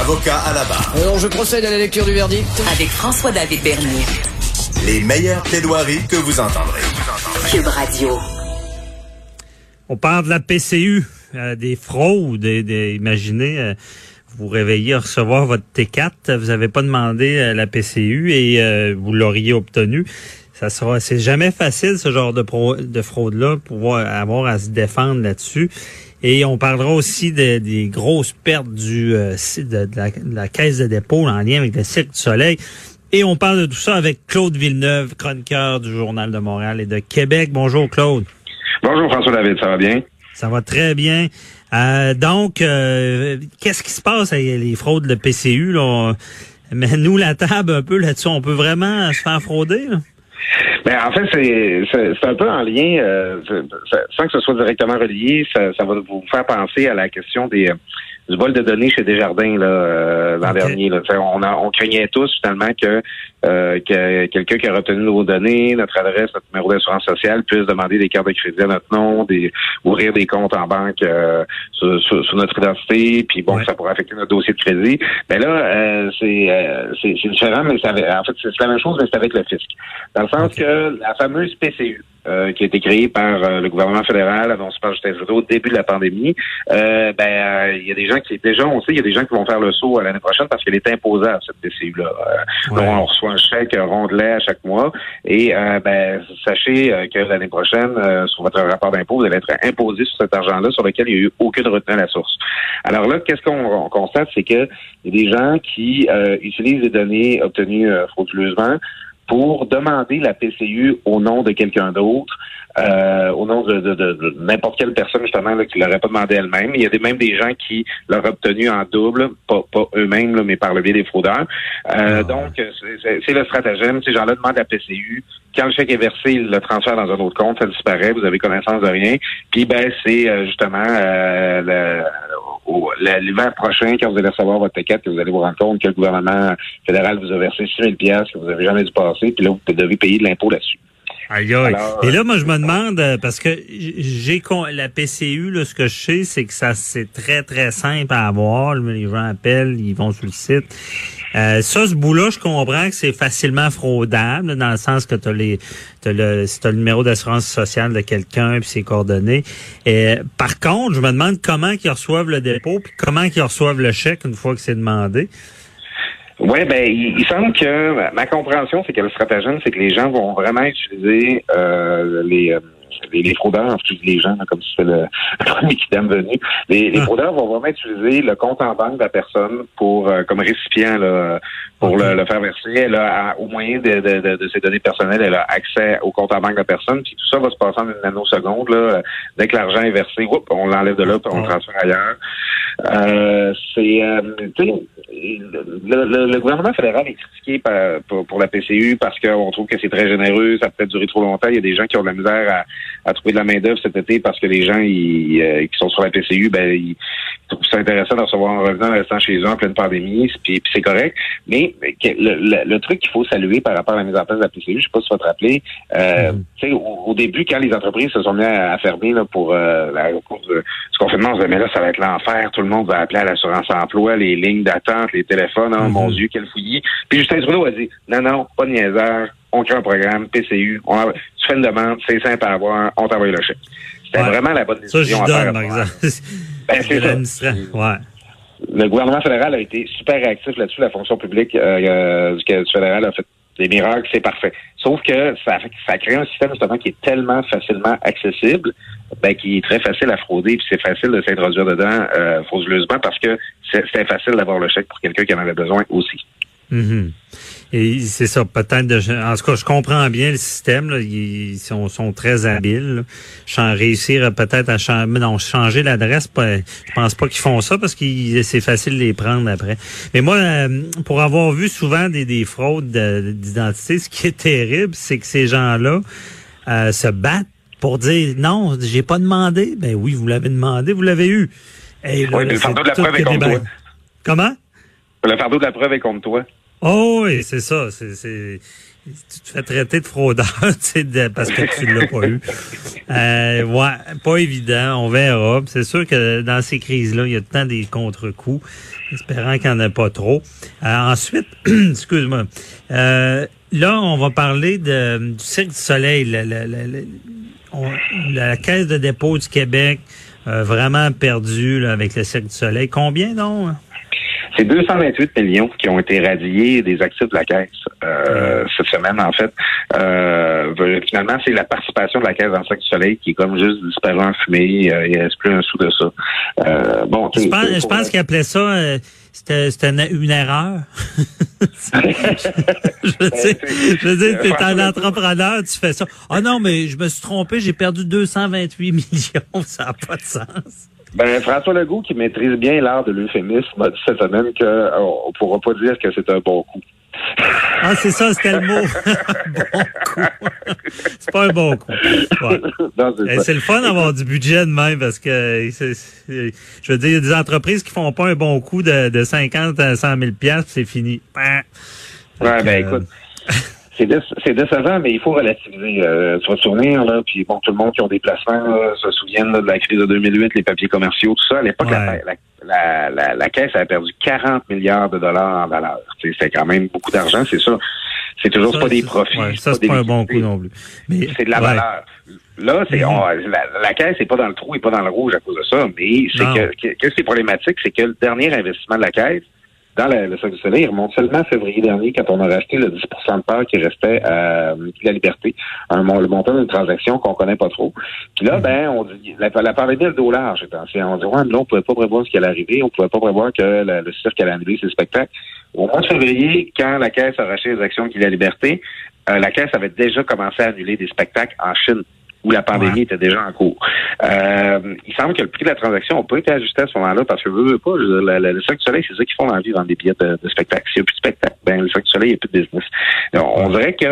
Avocat à la barre. Alors je procède à la lecture du verdict. Avec François-David Bernier. Les meilleures plaidoiries que vous entendrez. Cube Radio. On parle de la PCU, euh, des fraudes. Des, des- imaginez, euh, vous vous réveillez à recevoir votre T4, vous n'avez pas demandé euh, la PCU et euh, vous l'auriez obtenu. Ça sera, c'est jamais facile ce genre de, pro- de fraude-là, pouvoir avoir à se défendre là-dessus. Et on parlera aussi de- des grosses pertes du euh, de la, de la caisse de dépôt en lien avec le Cirque du Soleil. Et on parle de tout ça avec Claude Villeneuve, chroniqueur du Journal de Montréal et de Québec. Bonjour Claude. Bonjour François David, ça va bien? Ça va très bien. Euh, donc, euh, qu'est-ce qui se passe avec les fraudes de PCU? Là? Mais nous, la table un peu là-dessus, on peut vraiment se faire frauder? Là? Ben, en fait, c'est un peu en lien, euh, sans que ce soit directement relié, ça, ça va vous faire penser à la question des euh, du vol de données chez Desjardins là, euh, l'an dernier. Là. On, a, on craignait tous finalement que, euh, que quelqu'un qui a retenu nos données, notre adresse, notre numéro d'assurance sociale, puisse demander des cartes de crédit à notre nom, des, ouvrir des comptes en banque euh, sur, sur- sur notre identité, puis bon, Ouais. ça pourrait affecter notre dossier de crédit. Mais là, euh, c'est euh, différent, mais ça, en fait, c'est la même chose, mais c'est avec le fisc. Dans le sens que la fameuse PCU, euh, qui a été créée par euh, le gouvernement fédéral, annoncée par Justin Trudeau au début de la pandémie, euh, ben euh, il y a des gens qui déjà, on sait, il y a des gens qui vont faire le saut à l'année prochaine parce qu'elle est imposable cette PCU-là. Euh, Ouais. donc, on reçoit un chèque rondelet à chaque mois et euh, ben sachez euh, que l'année prochaine, euh, sur votre rapport d'impôt, vous allez être imposé sur cet argent-là sur lequel il n'y a eu aucune retenue à la source. Alors là, qu'est-ce qu'on on constate, c'est que il y a des gens qui euh, utilisent des données obtenues euh, frauduleusement pour demander la PCU au nom de quelqu'un d'autre, euh, au nom de, de- de- de n'importe quelle personne justement là, qui l'aurait pas demandé elle-même. Il y a des, même des gens qui l'auraient obtenu en double, pas, pas eux-mêmes, mais par le biais des fraudeurs. Euh, Ah. Donc, c'est le stratagème. Ces gens-là demandent la PCU. Quand le chèque est versé, ils le transfèrent dans un autre compte, ça disparaît, vous avez connaissance de rien. Puis ben, c'est euh, justement euh, le- l'hiver prochain, quand vous allez recevoir votre ticket, que vous allez vous rendre compte que le gouvernement fédéral vous a versé 6 000 que vous n'avez jamais dû passer, puis là, vous devez payer de l'impôt là-dessus. Aïe, aïe. Alors, Et là, moi, je me demande, euh, parce que j'ai con- la PCU, là, ce que je sais, c'est que ça c'est très, très simple à avoir. Les gens appellent, ils vont sur le site. Euh, ça, ce bout-là, je comprends que c'est facilement fraudable, dans le sens que tu as les t'as le, si t'as le numéro d'assurance sociale de quelqu'un puis ses coordonnées. Et, par contre, je me demande comment ils reçoivent le dépôt puis comment ils reçoivent le chèque une fois que c'est demandé. Oui, ben, il, il semble que ma- ma compréhension, c'est que le stratagème, c'est que les gens vont vraiment utiliser euh, les, euh, les, les fraudeurs, j'utilise les gens là, comme si c'était le, le premier qui venu. Les, les Ah. fraudeurs vont vraiment utiliser le compte en banque de la personne pour euh, comme récipient là, pour le, le faire verser. Elle a, à- au moyen de, de, de, de ses données personnelles, elle a accès au compte en banque de la personne. Puis tout ça va se passer en une nanoseconde. Là. Dès que l'argent est versé, oups, on l'enlève de là, puis on le Ah. transfère ailleurs. Euh, c'est, euh, le, le- le gouvernement fédéral est critiqué par- pour, pour la PCU parce qu'on trouve que c'est très généreux, ça peut durer trop longtemps. Il y a des gens qui ont de la misère à, trouver de la main d'œuvre cet été parce que les gens ils, euh, qui sont sur la PCU, ben ils trouvent ça intéressant de recevoir un revenant en restant chez eux en pleine pandémie, puis, puis c'est correct. Mais le, le- le truc qu'il faut saluer par rapport à la mise en place de la PCU, je sais pas si tu vas te rappeler, euh, tu sais, au, au début, quand les entreprises se sont mises à, à fermer là, pour euh, la, au cours du du confinement, on se disait, mais là, ça va être l'enfer. Tout le monde va appeler à l'assurance emploi, les lignes d'attente, les téléphones. Oh, Mhm. Mon Dieu, quel fouillis. Puis Justin Trudeau a dit, non, non, pas de niaiseur. On crée un programme, PCU. On tu fais une demande, c'est simple à avoir, on t'envoie le chèque. C'était Ouais. vraiment la bonne Ça, décision j'y à faire. donne, par exemple. Ben, c'est ça. Ouais. Le gouvernement fédéral a été super réactif là-dessus. La fonction publique euh, du, du fédéral a fait des miracles, c'est parfait. Sauf que ça, ça a créé un système justement qui est tellement facilement accessible, ben, qui est très facile à frauder, puis c'est facile de s'introduire dedans euh, frauduleusement parce que c'est facile d'avoir le chèque pour quelqu'un qui en avait besoin aussi. Mhm. Et c'est ça, peut-être de, en tout cas, je comprends bien le système, là, ils sont, sont très habiles. là. réussir peut-être à changer, non, changer l'adresse, je pense pas qu'ils font ça parce que c'est facile de les prendre après. Mais moi, euh, pour avoir vu souvent des, des fraudes de- d'identité, ce qui est terrible, c'est que ces gens-là euh, se battent pour dire non, j'ai pas demandé. Ben oui, vous l'avez demandé, vous l'avez eu. Et là, Oui, mais le fardeau de la preuve est contre des toi. Comment? Le fardeau de la preuve est contre toi. Oh oui, c'est ça. C'est, tu te fais traiter de fraudeur, de- parce que tu l'as pas eu. Euh, ouais, pas évident. On verra. C'est sûr que dans ces crises-là, il y a temps des contre-coups, espérant qu'il n'y en a pas trop. Euh, ensuite, excuse-moi. Euh, là, on va parler de, du Cirque du Soleil. La, la, la, la- Caisse de dépôt du Québec a vraiment perdu là, avec le Cirque du Soleil. Combien donc? C'est 228 millions qui ont été radiés des actifs de la Caisse euh, cette semaine, en fait. Euh, finalement, c'est la participation de la Caisse dans le Cirque du Soleil qui est comme juste disparu en fumée. Euh, il ne reste plus un sou de ça. Euh, bon, Je pense, je pense qu'il appelait ça, euh, c'était, une, une erreur. je veux dire, je veux dire, t'es un entrepreneur, tu fais ça. Ah non, mais je me suis trompé, j'ai perdu 228 millions, ça n'a pas de sens. Ben, François Legault, qui maîtrise bien l'art de l'euphémisme, a dit cette semaine qu'on ne pourra pas dire que c'est un bon coup. Ah, c'est ça, c'était le mot. bon coup. c'est pas un bon coup. Ouais. Non, c'est Eh, c'est le fun d'avoir du budget de même parce que c'est- je veux dire, il y a des entreprises qui font pas un bon coup de, de 50 à 100 000 piastres, puis c'est fini. Bah. Ouais, ben que, écoute, c'est déce- c'est décevant, mais il faut relativiser. Euh, tu vas te souvenir, là, puis bon, tout le monde qui ont des placements là, se souviennent là, de la crise de 2008, les papiers commerciaux, tout ça. À l'époque, la, Ouais. la, la, la- la Caisse a perdu 40 milliards de dollars en valeur. C'est quand même beaucoup d'argent, c'est ça. C'est toujours ça, pas des profits. ouais, ça, c'est pas un bon coup non plus. C'est de la ouais. valeur. Là, c'est la, la caisse n'est pas dans le trou et pas dans le rouge à cause de ça, mais c'est que, que, que c'est problématique, c'est que le dernier investissement de la caisse dans la- le Cirque du Soleil il remonte seulement à février dernier quand on a racheté le 10 de part qui restait à euh, la liberté, un, le montant d'une transaction qu'on connaît pas trop. Puis là, ben, on dit la, la pandémie le large. cette année. On dit ouais, mais là, on pouvait pas prévoir ce qui allait arriver, on pouvait pas prévoir que la- le cirque allait annuler ses spectacles. Au mois de février, quand la caisse a racheté les actions de la liberté, euh, la caisse avait déjà commencé à annuler des spectacles en Chine où la pandémie Ouais. était déjà en cours. Euh, il semble que le prix de la transaction n'a pas été ajusté à ce moment-là parce que veux, veux pas, je veux dire, le Cirque du Soleil, c'est ça qu'ils font dans la vie, vendre des billets de, de spectacle. S'il n'y a plus de spectacle, ben, le Cirque du Soleil, il n'y a plus de business. Donc, on dirait que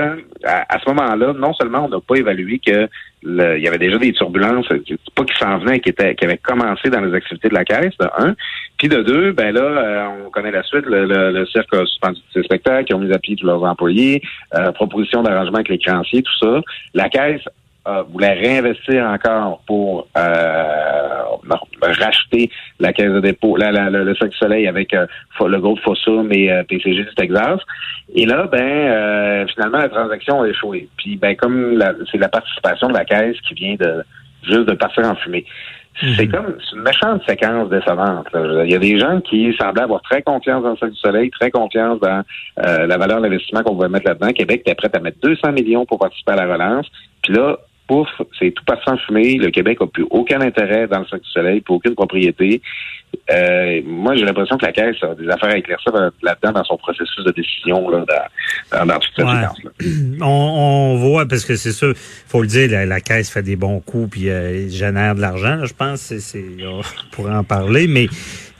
à, à ce moment-là, non seulement on n'a pas évalué que le- il y avait déjà des turbulences, c'est pas qui s'en venaient, qui, étaient, qui avaient commencé dans les activités de la caisse, de un. Puis de deux, ben là, euh, on connaît la suite, le, le, le cirque a suspendu ses spectacles, ils ont mis à pied tous leurs employés, euh, proposition d'arrangement avec les créanciers, tout ça. La caisse euh, voulait réinvestir encore pour euh, racheter la caisse de dépôt, la, la- le, le Cirque du Soleil avec euh, le groupe Fossum et euh, PCG du Texas. Et là, ben euh, finalement, la transaction a échoué. Puis ben comme c'est la participation de la caisse qui vient de juste de partir en fumée. C'est comme une méchante séquence décevante. là. Il y a des gens qui semblaient avoir très confiance dans le Cirque du Soleil, très confiance dans la valeur d'investissement qu'on pouvait mettre là-dedans. Québec était prêt à mettre 200 millions pour participer à la relance. Puis là, pouf, c'est tout parti en fumée. Le Québec n'a plus aucun intérêt dans le Cirque du Soleil, plus aucune propriété. Euh, moi, j'ai l'impression que la Caisse a des affaires à éclaircir là- là-dedans dans son processus de décision, là, dans, dans, toute cette Ouais. on, on voit, parce que c'est sûr, faut le dire, la, la caisse fait des bons coups puis euh, génère de l'argent, là, je pense. C'est, c'est, on pourrait en parler, mais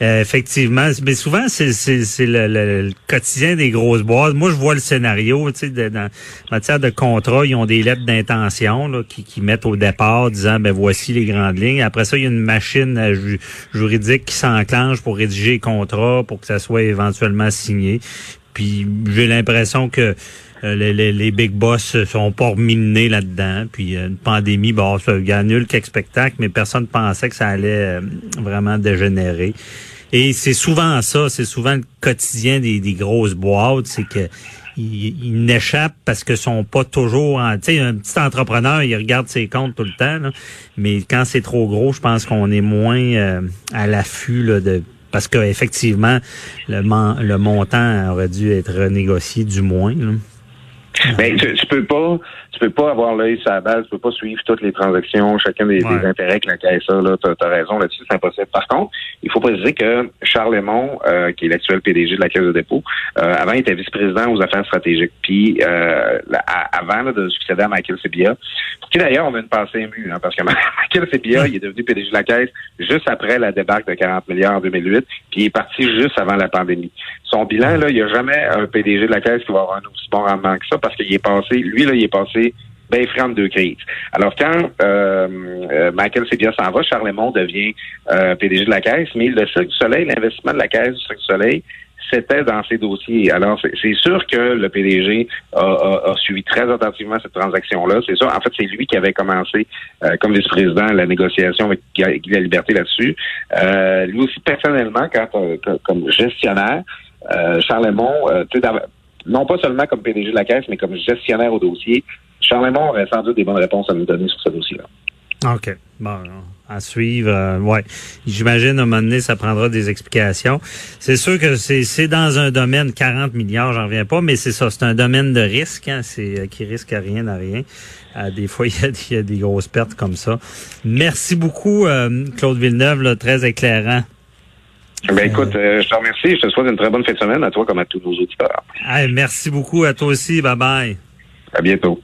euh, effectivement, mais souvent, c'est, c'est, c'est le, le- le quotidien des grosses boîtes. Moi, je vois le scénario, tu sais, de- dans en matière de contrat, ils ont des lettres d'intention là, qui, qui mettent au départ disant, ben voici les grandes lignes. Après ça, il y a une machine euh, ju- juridique qui s'enclenche pour rédiger les contrats, pour que ça soit éventuellement signé. Puis j'ai l'impression que euh, les, les, les big boss sont pas remis là-dedans. Puis euh, une pandémie, bon, ça annule quelques spectacles, mais personne pensait que ça allait euh, vraiment dégénérer. Et c'est souvent ça, c'est souvent le quotidien des, des grosses boîtes, c'est que ils, ils n'échappent parce que sont pas toujours en, tu sais un petit entrepreneur il regarde ses comptes tout le temps mais quand c'est trop gros je pense qu'on est moins euh, à l'affût de parce que effectivement le, mon- le montant aurait dû être renégocié du moins. Mais tu, tu peux pas, tu peux pas avoir l'œil sur la base, tu peux pas suivre toutes les transactions, chacun des, Ouais. des intérêts que la caisse a. Là, t'as, as raison là-dessus, c'est impossible. Par contre, il faut préciser que Charles Lemont, euh, qui est l'actuel PDG de la Caisse de dépôt, euh, avant il était vice-président aux affaires stratégiques. Puis euh, là, avant là, de succéder à Michael Sebia, qui d'ailleurs on a une pensée émue, hein, parce que Michael Sebia, il est devenu PDG de la Caisse juste après la débarque de 40 milliards en 2008, puis il est parti juste avant la pandémie. Son bilan, là, il n'y a jamais un PDG de la Caisse qui va avoir un aussi bon rendement que ça, parce qu'il est passé, lui, là, il est passé ben franc de deux crises. Alors quand euh, euh, Michael Sebia s'en va, Charles Lemont devient euh, PDG de la Caisse, mais le Cirque du Soleil, l'investissement de la Caisse du Cirque du Soleil, c'était dans ses dossiers. Alors, c'est sûr que le PDG a, a- a suivi très attentivement cette transaction-là. C'est sûr. En fait, c'est lui qui avait commencé euh, comme vice-président la négociation avec Guy La Liberté là-dessus. Euh, lui aussi, personnellement, quand, euh, co- comme gestionnaire, Euh, sais, d'av- non pas seulement comme PDG de la Caisse, mais comme gestionnaire au dossier, Charles Lemont aurait sans doute des bonnes réponses à nous donner sur ce dossier-là. OK. Bon, à suivre. euh, ouais. J'imagine, à un moment donné, ça prendra des explications. C'est sûr que c'est dans un domaine, 40 milliards, j'en reviens pas, mais c'est ça, c'est un domaine de risque, hein, c'est euh, qui risque à rien à rien. Euh, des fois, il y, a, il y a des grosses pertes comme ça. Merci beaucoup, euh, Claude Villeneuve, là, très éclairant. Ben écoute, euh, je te remercie. Je te souhaite une très bonne fin de semaine à toi comme à tous nos auditeurs. Hey, merci beaucoup à toi aussi. Bye bye. À bientôt.